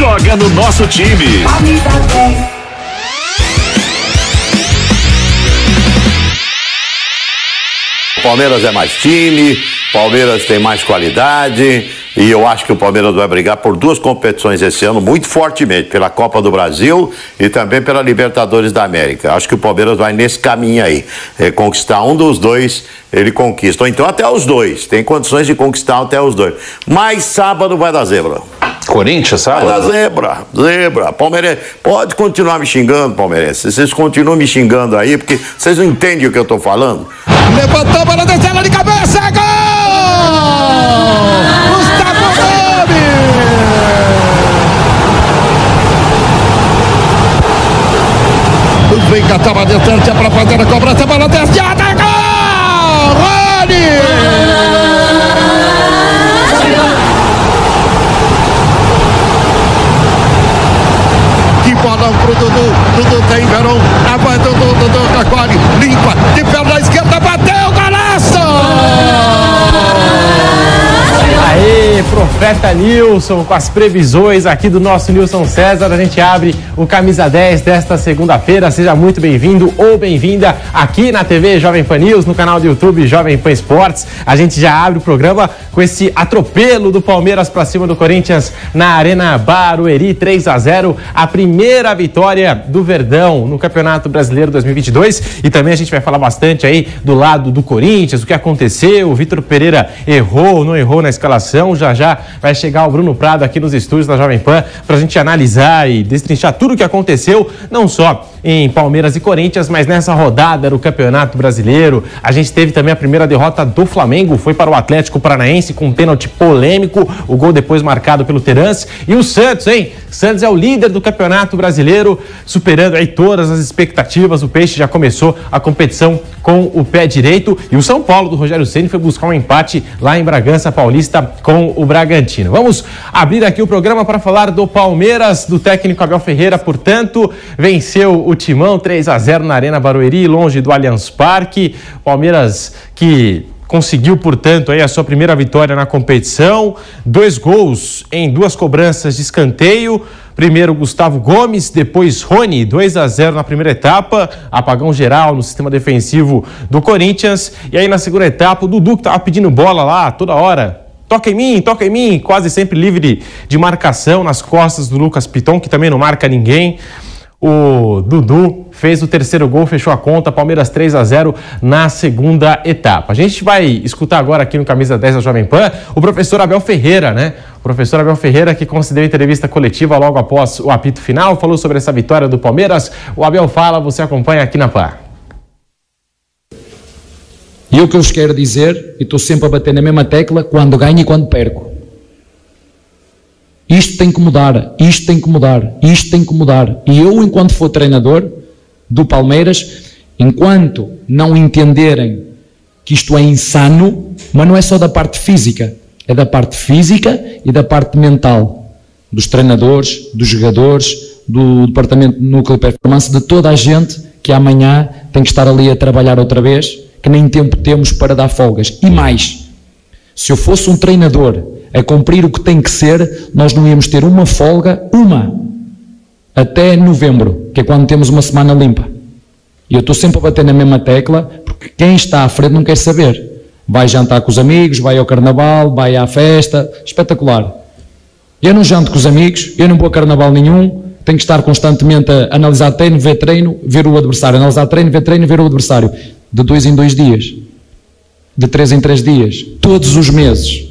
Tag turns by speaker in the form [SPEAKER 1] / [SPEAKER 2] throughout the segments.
[SPEAKER 1] Joga no nosso time.
[SPEAKER 2] Palmeiras é mais time, Palmeiras tem mais qualidade e eu acho que o Palmeiras vai brigar por duas competições esse ano muito fortemente, pela Copa do Brasil e também pela Libertadores da América. Acho que o Palmeiras vai nesse caminho aí, é, conquistar um dos dois, ele conquista, ou então até os dois, tem condições de conquistar até os dois. Mas sábado vai dar zebra.
[SPEAKER 3] Corinthians, sabe?
[SPEAKER 2] Vai dar zebra, zebra. Palmeirense, pode continuar me xingando, palmeirense. Vocês continuam me xingando aí, porque vocês não entendem o que eu tô falando.
[SPEAKER 4] Levantou para descer ela de cabeça, gol! Gustavo Gomes! Vem catar a distância para fazer a cobrança,
[SPEAKER 5] Profeta Nilson, com as previsões aqui do nosso Nilson César, a gente abre o Camisa 10 desta segunda-feira. Seja muito bem-vindo ou bem-vinda aqui na TV Jovem Pan News, no canal do YouTube Jovem Pan Esportes. A gente já abre o programa com esse atropelo do Palmeiras para cima do Corinthians na Arena Barueri, 3 a 0, a primeira vitória do Verdão no Campeonato Brasileiro 2022. E também a gente vai falar bastante aí do lado do Corinthians, o que aconteceu, o Vitor Pereira errou, não errou na escalação. Já já vai chegar o Bruno Prado aqui nos estúdios da Jovem Pan para a gente analisar e destrinchar tudo o que aconteceu, não só em Palmeiras e Corinthians, mas nessa rodada do Campeonato Brasileiro. A gente teve também a primeira derrota do Flamengo, foi para o Atlético Paranaense com um pênalti polêmico, o gol depois marcado pelo Terence. E o Santos, hein? Santos é o líder do Campeonato Brasileiro, superando aí todas as expectativas. O Peixe já começou a competição com o pé direito e o São Paulo do Rogério Ceni foi buscar um empate lá em Bragança Paulista com o Bragantino. Vamos abrir aqui o programa para falar do Palmeiras, do técnico Abel Ferreira, portanto, venceu o Timão 3 a 0 na Arena Barueri, longe do Allianz Parque. Palmeiras que conseguiu, portanto, aí a sua primeira vitória na competição. Dois gols em duas cobranças de escanteio. Primeiro Gustavo Gomes, depois Rony, 2 a 0 na primeira etapa, apagão geral no sistema defensivo do Corinthians. E aí na segunda etapa, o Dudu que estava pedindo bola lá toda hora. Toca em mim, toca em mim, quase sempre livre de marcação nas costas do Lucas Piton, que também não marca ninguém. O Dudu fez o terceiro gol, fechou a conta, Palmeiras 3 a 0 na segunda etapa. A gente vai escutar agora aqui no Camisa 10 da Jovem Pan o professor Abel Ferreira, né? O professor Abel Ferreira que concedeu entrevista coletiva logo após o apito final, falou sobre essa vitória do Palmeiras. O Abel fala, você acompanha aqui na Pan.
[SPEAKER 6] E o que eu vos quero dizer, e estou sempre a bater na mesma tecla, quando ganho e quando perco. Isto tem que mudar, isto tem que mudar, isto tem que mudar. E eu, enquanto for treinador do Palmeiras, enquanto não entenderem que isto é insano, mas não é só da parte física, é da parte física e da parte mental, dos treinadores, dos jogadores, do departamento de núcleo de performance, de toda a gente que amanhã tem que estar ali a trabalhar outra vez, que nem tempo temos para dar folgas. E mais, se eu fosse um treinador a cumprir o que tem que ser, nós não íamos ter uma folga, uma, até novembro, que é quando temos uma semana limpa. E eu estou sempre a bater na mesma tecla, porque quem está à frente não quer saber. Vai jantar com os amigos, vai ao carnaval, vai à festa, espetacular. Eu não janto com os amigos, eu não vou a carnaval nenhum, tenho que estar constantemente a analisar treino, ver treino, ver o adversário, analisar treino, ver treino, ver o adversário. De dois em dois dias, de três em três dias, todos os meses.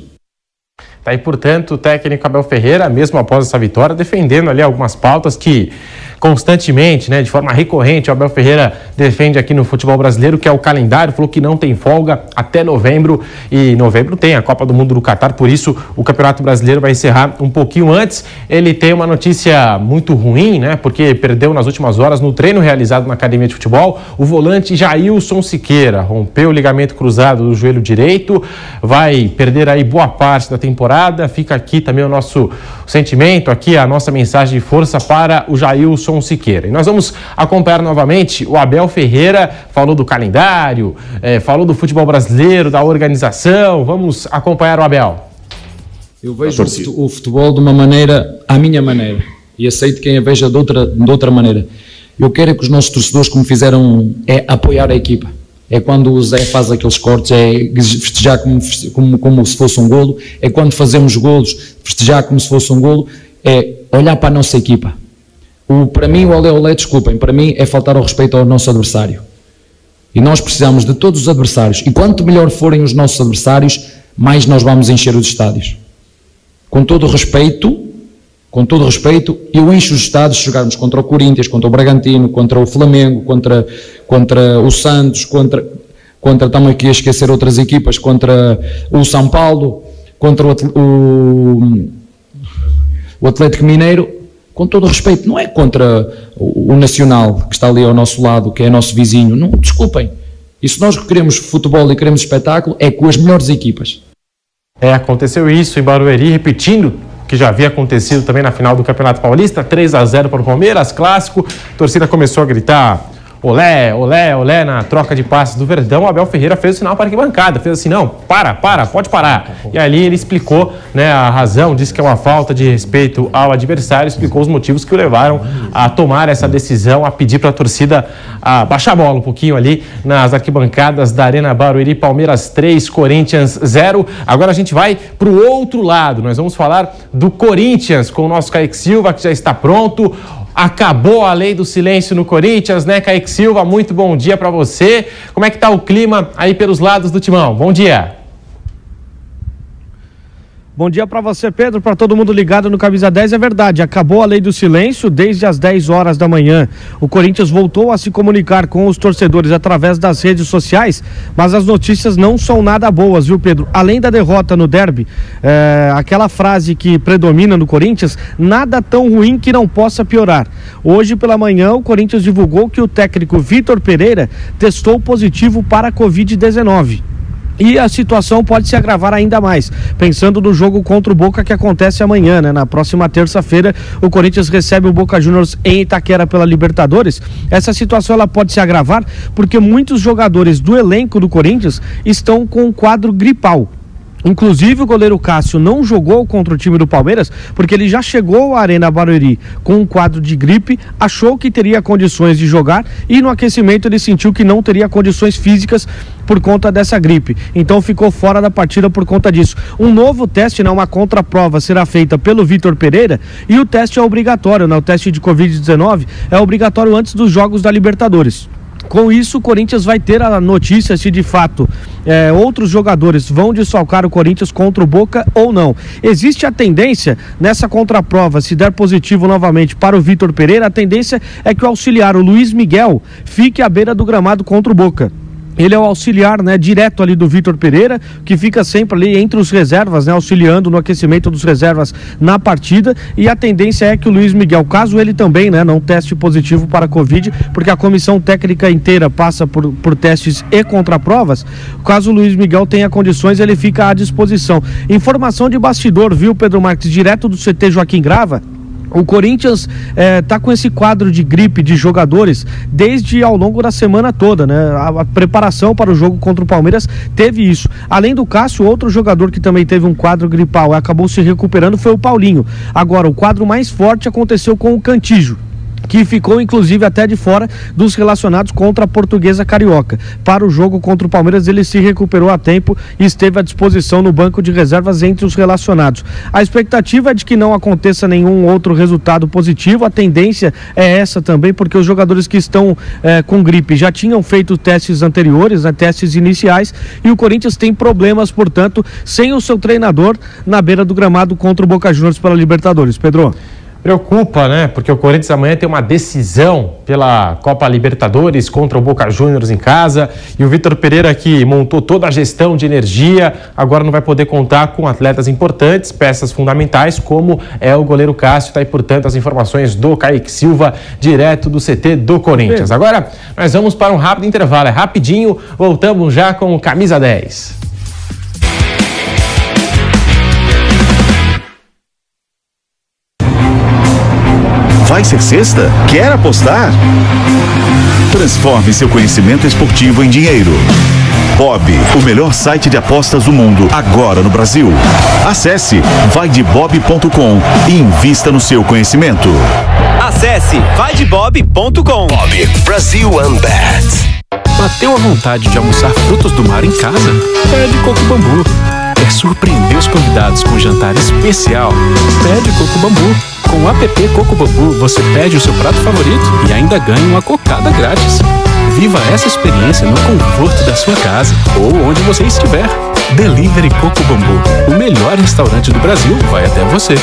[SPEAKER 5] Tá portanto, o técnico Abel Ferreira, mesmo após essa vitória, defendendo ali algumas pautas que constantemente, né, de forma recorrente, o Abel Ferreira defende aqui no futebol brasileiro, que é o calendário, falou que não tem folga até novembro, e novembro tem a Copa do Mundo do Catar, por isso o Campeonato Brasileiro vai encerrar um pouquinho antes. Ele tem uma notícia muito ruim, né, porque perdeu nas últimas horas no treino realizado na Academia de Futebol, o volante Jailson Siqueira rompeu o ligamento cruzado do joelho direito, vai perder aí boa parte da temporada, fica aqui também o nosso sentimento, aqui a nossa mensagem de força para o Jailson Siqueira. E nós vamos acompanhar novamente o Abel Ferreira, falou do calendário, eh, falou do futebol brasileiro, da organização. Vamos acompanhar o Abel.
[SPEAKER 6] Eu vejo o futebol de uma maneira, à minha maneira, e aceito quem a veja de outra, de outra maneira. Eu quero é que os nossos torcedores, como fizeram, é apoiar a equipa. É quando o Zé faz aqueles cortes, é festejar como, como, como se fosse um golo, é quando fazemos golos, festejar como se fosse um golo, é olhar para a nossa equipa. O, para mim, o olé olé, desculpem, para mim é faltar ao respeito ao nosso adversário. E nós precisamos de todos os adversários. E quanto melhor forem os nossos adversários, mais nós vamos encher os estádios. Com todo o respeito, com todo respeito, eu encho os estádios se jogarmos contra o Corinthians, contra o Bragantino, contra o Flamengo, contra, contra o Santos, contra, contra, estamos aqui a esquecer outras equipas, contra o São Paulo, contra o, o, o Atlético Mineiro, com todo respeito, não é contra o, o Nacional, que está ali ao nosso lado, que é nosso vizinho, não, desculpem. E se nós queremos futebol e queremos espetáculo, é com as melhores equipas.
[SPEAKER 5] É, aconteceu isso em Barueri, repetindo que já havia acontecido também na final do Campeonato Paulista, 3 a 0 para o Palmeiras, clássico. A torcida começou a gritar olé, olé, olé na troca de passes do Verdão, Abel Ferreira fez o sinal para a arquibancada, fez assim, não, para, para, pode parar. E ali ele explicou né, a razão, disse que é uma falta de respeito ao adversário, explicou os motivos que o levaram a tomar essa decisão, a pedir para a torcida a baixar a bola um pouquinho ali nas arquibancadas da Arena Barueri, Palmeiras 3, Corinthians 0. Agora a gente vai para o outro lado, nós vamos falar do Corinthians com o nosso Kaique Silva, que já está pronto. Acabou a lei do silêncio no Corinthians, né, Kaique Silva? Muito bom dia para você. Como é que tá o clima aí pelos lados do timão? Bom dia.
[SPEAKER 3] Bom dia para você, Pedro, para todo mundo ligado no Camisa 10. É verdade, acabou a lei do silêncio desde as 10 horas da manhã. O Corinthians voltou a se comunicar com os torcedores através das redes sociais, mas as notícias não são nada boas, viu, Pedro? Além da derrota no derby, é, aquela frase que predomina no Corinthians, nada tão ruim que não possa piorar. Hoje pela manhã, o Corinthians divulgou que o técnico Vitor Pereira testou positivo para a Covid-19 e a situação pode se agravar ainda mais. Pensando no jogo contra o Boca que acontece amanhã, né? Na próxima terça-feira, o Corinthians recebe o Boca Juniors em Itaquera pela Libertadores. Essa situação ela pode se agravar porque muitos jogadores do elenco do Corinthians estão com um quadro gripal. Inclusive o goleiro Cássio não jogou contra o time do Palmeiras porque ele já chegou à Arena Barueri com um quadro de gripe, achou que teria condições de jogar e no aquecimento ele sentiu que não teria condições físicas por conta dessa gripe. Então ficou fora da partida por conta disso. Um novo teste, né, uma contraprova será feita pelo Vitor Pereira e o teste é obrigatório, né? O teste de COVID-19 é obrigatório antes dos jogos da Libertadores. Com isso, o Corinthians vai ter a notícia se de fato é, outros jogadores vão desfalcar o Corinthians contra o Boca ou não. Existe a tendência nessa contraprova, se der positivo novamente para o Vitor Pereira, a tendência é que o auxiliar, o Luiz Miguel, fique à beira do gramado contra o Boca. Ele é o auxiliar, né, direto ali do Vitor Pereira, que fica sempre ali entre os reservas, né, auxiliando no aquecimento dos reservas na partida. E a tendência é que o Luiz Miguel, caso ele também, né, não teste positivo para a Covid, porque a comissão técnica inteira passa por, por testes e contraprovas, caso o Luiz Miguel tenha condições, ele fica à disposição. Informação de bastidor, viu, Pedro Marques, direto do CT Joaquim Grava o Corinthians está é, com esse quadro de gripe de jogadores desde ao longo da semana toda, né? A, a, preparação para o jogo contra o Palmeiras teve isso. Além do Cássio, outro jogador que também teve um quadro gripal e acabou se recuperando foi o Paulinho. Agora, o quadro mais forte aconteceu com o Cantijo que ficou inclusive até de fora dos relacionados contra a Portuguesa Carioca. Para o jogo contra o Palmeiras, ele se recuperou a tempo e esteve à disposição no banco de reservas entre os relacionados. A expectativa é de que não aconteça nenhum outro resultado positivo. A tendência é essa também, porque os jogadores que estão eh, com gripe já tinham feito testes anteriores, né, testes iniciais, e o Corinthians tem problemas, portanto, sem o seu treinador na beira do gramado contra o Boca Juniors pela Libertadores. Pedro.
[SPEAKER 5] Preocupa, né? Porque o Corinthians amanhã tem uma decisão pela Copa Libertadores contra o Boca Juniors em casa. E o Vitor Pereira, que montou toda a gestão de energia, agora não vai poder contar com atletas importantes, peças fundamentais, como é o goleiro Cássio. Tá aí, portanto, as informações do Kaique Silva, direto do CT do Corinthians. Agora, nós vamos para um rápido intervalo. É rapidinho, voltamos já com o Camisa 10.
[SPEAKER 1] Ser sexta? Quer apostar? Transforme seu conhecimento esportivo em dinheiro. Bob, o melhor site de apostas do mundo, agora no Brasil. Acesse vaidebob.com e invista no seu conhecimento.
[SPEAKER 7] Acesse vaidebob.com.
[SPEAKER 1] Bob, Brasil Unbet.
[SPEAKER 8] Bateu a vontade de almoçar frutos do mar em casa? Pede Coco Bambu. Quer surpreender os convidados com um jantar especial? Pede Coco Bambu. Com o app Coco Bambu, você pede o seu prato favorito e ainda ganha uma cocada grátis. Viva essa experiência no conforto da sua casa ou onde você estiver. Delivery Coco Bambu, o melhor restaurante do Brasil, vai até você.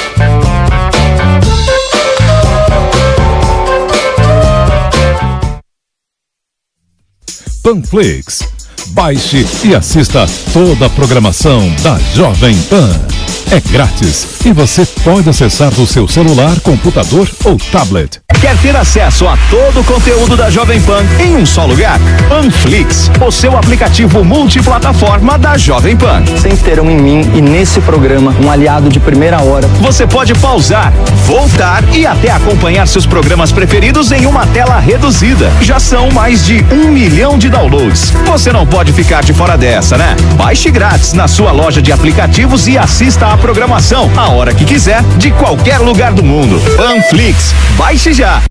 [SPEAKER 9] Panflix. Baixe e assista toda a programação da Jovem Pan. É grátis e você pode acessar do seu celular, computador ou tablet.
[SPEAKER 1] Quer ter acesso a todo o conteúdo da Jovem Pan em um só lugar? Panflix, o seu aplicativo multiplataforma da Jovem Pan.
[SPEAKER 10] Sempre terão em mim e nesse programa um aliado de primeira hora.
[SPEAKER 1] Você pode pausar, voltar e até acompanhar seus programas preferidos em uma tela reduzida. Já são mais de um milhão de downloads. Você não pode ficar de fora dessa, né? Baixe grátis na sua loja de aplicativos e assista a programação a hora que quiser, de qualquer lugar do mundo. Panflix, baixe já.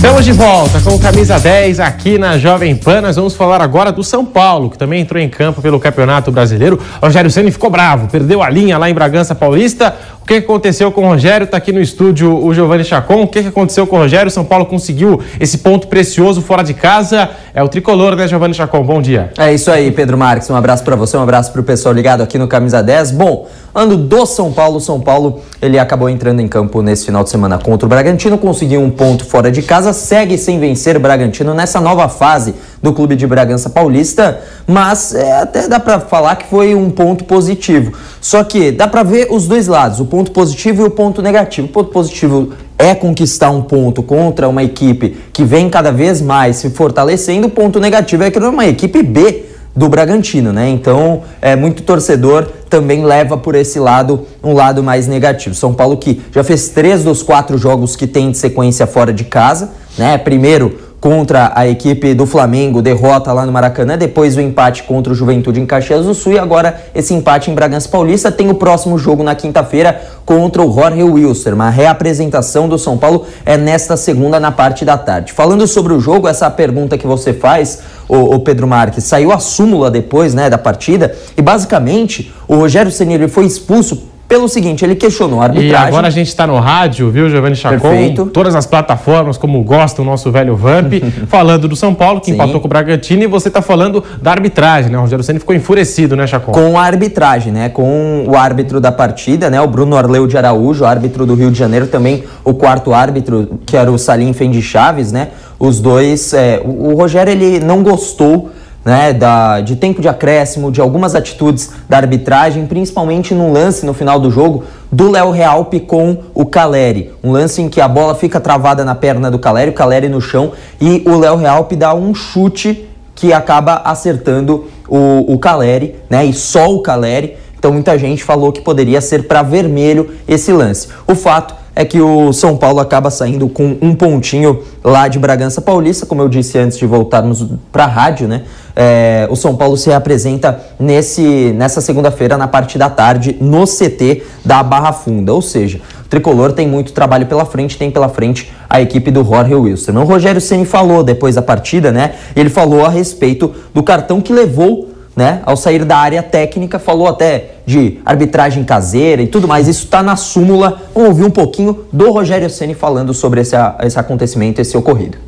[SPEAKER 5] Estamos de volta com Camisa 10 aqui na Jovem Pan. Nós vamos falar agora do São Paulo, que também entrou em campo pelo Campeonato Brasileiro. Rogério Ceni ficou bravo, perdeu a linha lá em Bragança Paulista. Que aconteceu com o Rogério? Está aqui no estúdio o Giovanni Chacon. O que aconteceu com o Rogério? São Paulo conseguiu esse ponto precioso fora de casa. É o tricolor, né, Giovanni Chacon? Bom dia.
[SPEAKER 10] É isso aí, Pedro Marques. Um abraço para você, um abraço para o pessoal ligado aqui no Camisa 10. Bom, ando do São Paulo, São Paulo, ele acabou entrando em campo nesse final de semana contra o Bragantino, conseguiu um ponto fora de casa, segue sem vencer o Bragantino nessa nova fase do clube de Bragança Paulista, mas é, até dá para falar que foi um ponto positivo. Só que dá para ver os dois lados, o ponto positivo e o ponto negativo. O ponto positivo é conquistar um ponto contra uma equipe que vem cada vez mais se fortalecendo, o ponto negativo é que não é uma equipe B do Bragantino, né? Então, é muito torcedor também leva por esse lado um lado mais negativo. São Paulo que já fez três dos quatro jogos que tem de sequência fora de casa, né? Primeiro contra a equipe do Flamengo, derrota lá no Maracanã, depois o empate contra o Juventude em Caxias do Sul e agora esse empate em Bragança Paulista. Tem o próximo jogo na quinta-feira contra o Jorge Wilster. Uma reapresentação do São Paulo é nesta segunda na parte da tarde. Falando sobre o jogo, essa pergunta que você faz, o, Pedro Marques, saiu a súmula depois né, da partida e basicamente o Rogério Ceni foi expulso pelo seguinte, ele questionou a arbitragem.
[SPEAKER 5] E agora a gente está no rádio, viu, Giovanni Chacon? Perfeito. Todas as plataformas, como gosta o nosso velho Vamp, falando do São Paulo, que Sim. empatou com o Bragantino, e você está falando da arbitragem, né? O Rogério Senna ficou enfurecido, né, Chacon?
[SPEAKER 10] Com a arbitragem, né? Com o árbitro da partida, né? O Bruno Arleu de Araújo, árbitro do Rio de Janeiro, também o quarto árbitro, que era o Salim Fendi Chaves, né? Os dois, é, o, o Rogério, ele não gostou né, da, de tempo de acréscimo, de algumas atitudes da arbitragem, principalmente num lance no final do jogo do Léo Realpe com o Caleri. Um lance em que a bola fica travada na perna do Caleri, o Caleri no chão, e o Léo Realpe dá um chute que acaba acertando o, o Caleri, né, e só o Caleri. Então muita gente falou que poderia ser para vermelho esse lance. O fato é que o São Paulo acaba saindo com um pontinho lá de Bragança Paulista, como eu disse antes de voltarmos para a rádio, né? É, o São Paulo se apresenta nesse, nessa segunda-feira, na parte da tarde, no CT da Barra Funda. Ou seja, o tricolor tem muito trabalho pela frente, tem pela frente a equipe do Jorge Wilson. O Rogério Ceni falou depois da partida, né? Ele falou a respeito do cartão que levou né, ao sair da área técnica, falou até de arbitragem caseira e tudo mais. Isso está na súmula. Vamos ouvir um pouquinho do Rogério Ceni falando sobre esse, esse acontecimento, esse ocorrido.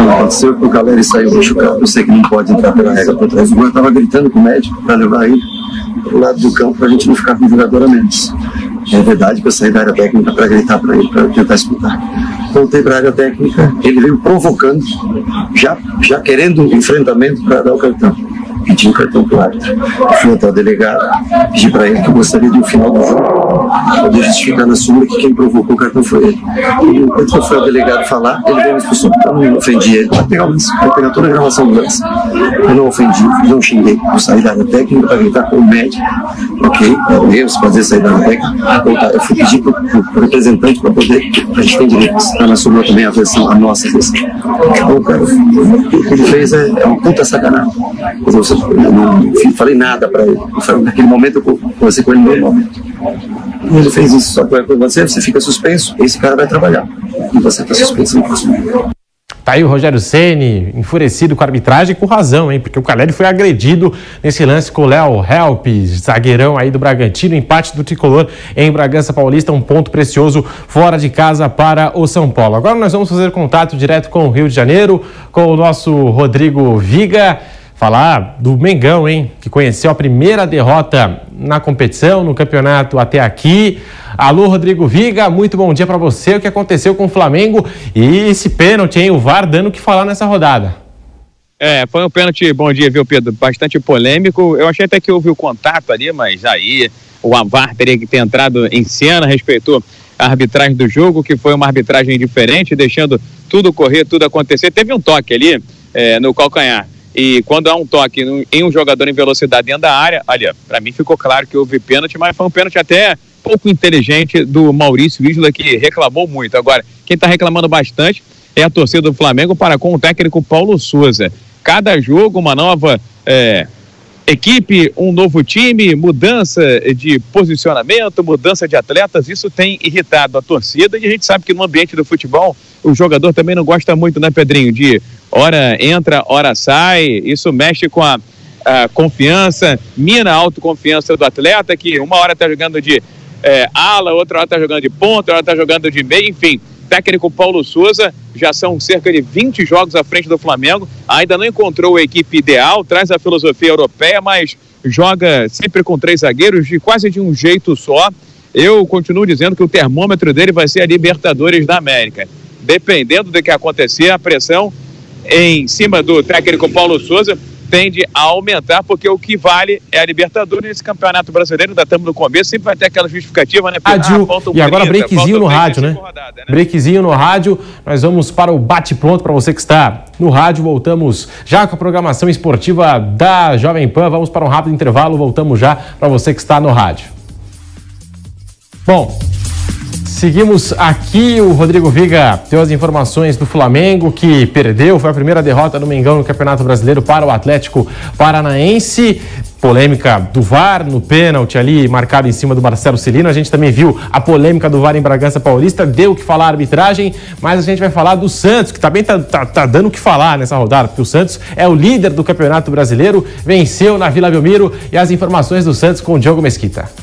[SPEAKER 11] Aconteceu que o Caleri saiu machucado. Eu sei que não pode entrar pela regra. Eu estava gritando com o médico para levar ele para o lado do campo para a gente não ficar com jogador a menos. É verdade que eu saí da área técnica para gritar para ele, para tentar escutar. Voltei para a área técnica, ele veio provocando, já, já querendo enfrentamento para dar o cartão pedi um cartão para o árbitro. Fui até o delegado, pedi para ele que eu gostaria de um final do jogo poder justificar na súmula que quem provocou o cartão foi ele. E enquanto foi o delegado falar, ele veio me expulsou. Eu não ofendi ele. Vai pegar, vai pegar toda a gravação do lance. Eu não ofendi, não xinguei. Eu saí da área técnica para gritar com o médico. Ok, é erro, fazer sair da área técnica. Eu fui pedir para o representante para poder. A gente tem direito. Está na súmula também a versão, a nossa versão. Então, cara, o que ele fez é, é uma puta sacanagem. Eu, eu não falei nada para ele. Naquele momento eu conversei com ele normalmente. Ele fez isso só com você, você fica suspenso, esse cara vai trabalhar. E você está suspenso no próximo
[SPEAKER 5] Tá aí o Rogério Ceni enfurecido com a arbitragem com razão, hein? Porque o Caleri foi agredido nesse lance com o Léo Help, zagueirão aí do Bragantino, empate do tricolor em Bragança Paulista, um ponto precioso fora de casa para o São Paulo. Agora nós vamos fazer contato direto com o Rio de Janeiro, com o nosso Rodrigo Viga falar do Mengão, hein? Que conheceu a primeira derrota na competição, no campeonato até aqui. Alô, Rodrigo Viga, muito bom dia para você. O que aconteceu com o Flamengo e esse pênalti, hein? O VAR dando o que falar nessa rodada.
[SPEAKER 12] É, foi um pênalti, bom dia, viu, Pedro? Bastante polêmico. Eu achei até que houve o contato ali, mas aí o VAR teria que ter entrado em cena, respeitou a arbitragem do jogo, que foi uma arbitragem diferente, deixando tudo correr, tudo acontecer. Teve um toque ali é, no calcanhar e quando há um toque em um jogador em velocidade dentro da área, olha, para mim ficou claro que houve pênalti, mas foi um pênalti até pouco inteligente do Maurício Isla, que reclamou muito. Agora, quem está reclamando bastante é a torcida do Flamengo para com o técnico Paulo Souza. Cada jogo, uma nova é, equipe, um novo time, mudança de posicionamento, mudança de atletas, isso tem irritado a torcida e a gente sabe que no ambiente do futebol o jogador também não gosta muito, né, Pedrinho, de hora entra, hora sai, isso mexe com a, a confiança, mina a autoconfiança do atleta, que uma hora está jogando de é, ala, outra hora está jogando de ponta, outra hora está jogando de meio, enfim. Técnico Paulo Souza, já são cerca de 20 jogos à frente do Flamengo, ainda não encontrou a equipe ideal, traz a filosofia europeia, mas joga sempre com três zagueiros, de quase de um jeito só. Eu continuo dizendo que o termômetro dele vai ser a Libertadores da América. Dependendo do que acontecer, a pressão em cima do técnico Paulo Souza tende a aumentar, porque o que vale é a Libertadores nesse campeonato brasileiro, ainda estamos no começo, sempre vai ter aquela justificativa, né?
[SPEAKER 5] Rádio, ah, um e agora 30, breakzinho no rádio, né? Rodada, né? Breakzinho no rádio, nós vamos para o bate-pronto para você que está no rádio, voltamos já com a programação esportiva da Jovem Pan, vamos para um rápido intervalo, voltamos já para você que está no rádio. Bom, Seguimos aqui, o Rodrigo Viga deu as informações do Flamengo que perdeu, foi a primeira derrota do Mengão no Campeonato Brasileiro para o Atlético Paranaense. Polêmica do VAR no pênalti ali, marcado em cima do Marcelo Celino. A gente também viu a polêmica do VAR em Bragança Paulista, deu o que falar a arbitragem, mas a gente vai falar do Santos, que também tá, tá, tá dando o que falar nessa rodada, porque o Santos é o líder do Campeonato Brasileiro, venceu na Vila Belmiro e as informações do Santos com o Diogo Mesquita.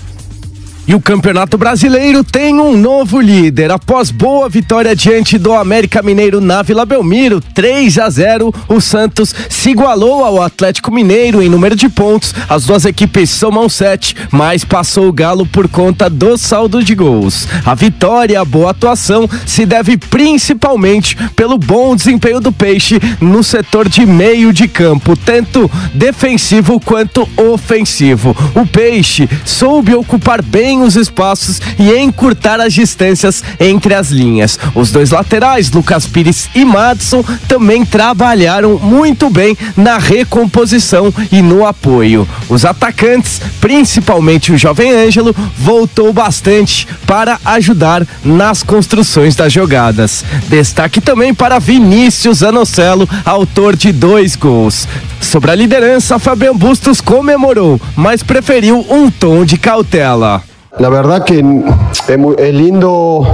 [SPEAKER 13] E o Campeonato Brasileiro tem um novo líder. Após boa vitória diante do América Mineiro na Vila Belmiro, 3 a 0, o Santos se igualou ao Atlético Mineiro em número de pontos. As duas equipes somam 7, mas passou o Galo por conta do saldo de gols. A vitória e a boa atuação se deve principalmente pelo bom desempenho do Peixe no setor de meio de campo, tanto defensivo quanto ofensivo. O Peixe soube ocupar bem os espaços e encurtar as distâncias entre as linhas. Os dois laterais, Lucas Pires e Madison, também trabalharam muito bem na recomposição e no apoio. Os atacantes, principalmente o jovem Ângelo, voltou bastante para ajudar nas construções das jogadas. Destaque também para Vinícius Anocelo, autor de dois gols. Sobre a liderança, Fabian Bustos comemorou, mas preferiu um tom de cautela.
[SPEAKER 14] La verdad que es, lindo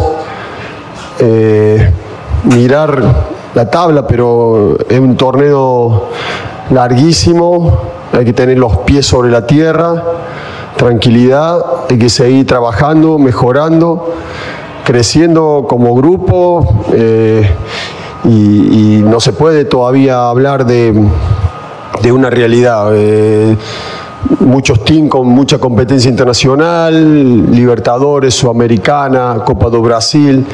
[SPEAKER 14] eh, mirar la tabla, pero es un torneo larguísimo, hay que tener los pies sobre la tierra, tranquilidad, hay que seguir trabajando, mejorando, creciendo como grupo eh, y, no se puede todavía hablar de, una realidad. Eh, muchos teams con mucha competencia internacional, Libertadores, Sudamericana, Copa do Brasil.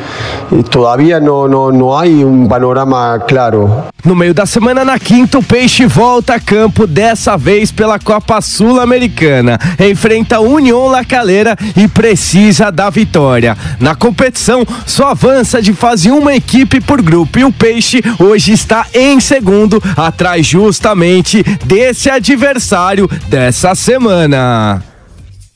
[SPEAKER 14] Todavía no, no, no hay un panorama claro.
[SPEAKER 13] No meio da semana, na quinta, o Peixe volta a campo, dessa vez pela Copa Sul-Americana. Enfrenta a União La Calera e precisa da vitória. Na competição, só avança de fase uma equipe por grupo e o Peixe hoje está em segundo, atrás justamente desse adversário dessa semana.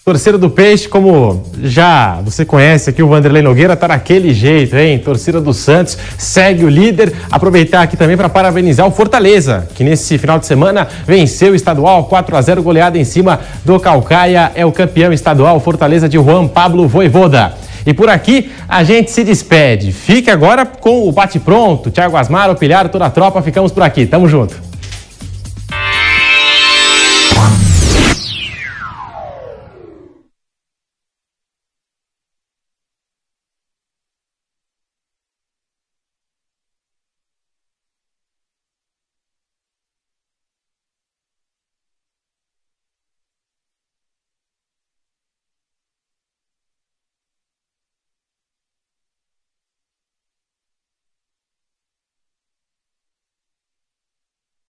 [SPEAKER 5] Torcida do Peixe, como já você conhece aqui, o Vanderlei Nogueira tá daquele jeito, hein? Torcida do Santos segue o líder. Aproveitar aqui também para parabenizar o Fortaleza, que nesse final de semana venceu o estadual 4 a 0 goleada em cima do Calcaia. É o campeão estadual Fortaleza de Juan Pablo Voivoda. E por aqui a gente se despede. Fique agora com o bate-pronto. Thiago Asmar, o Pilhar, toda a tropa. Ficamos por aqui. Tamo junto.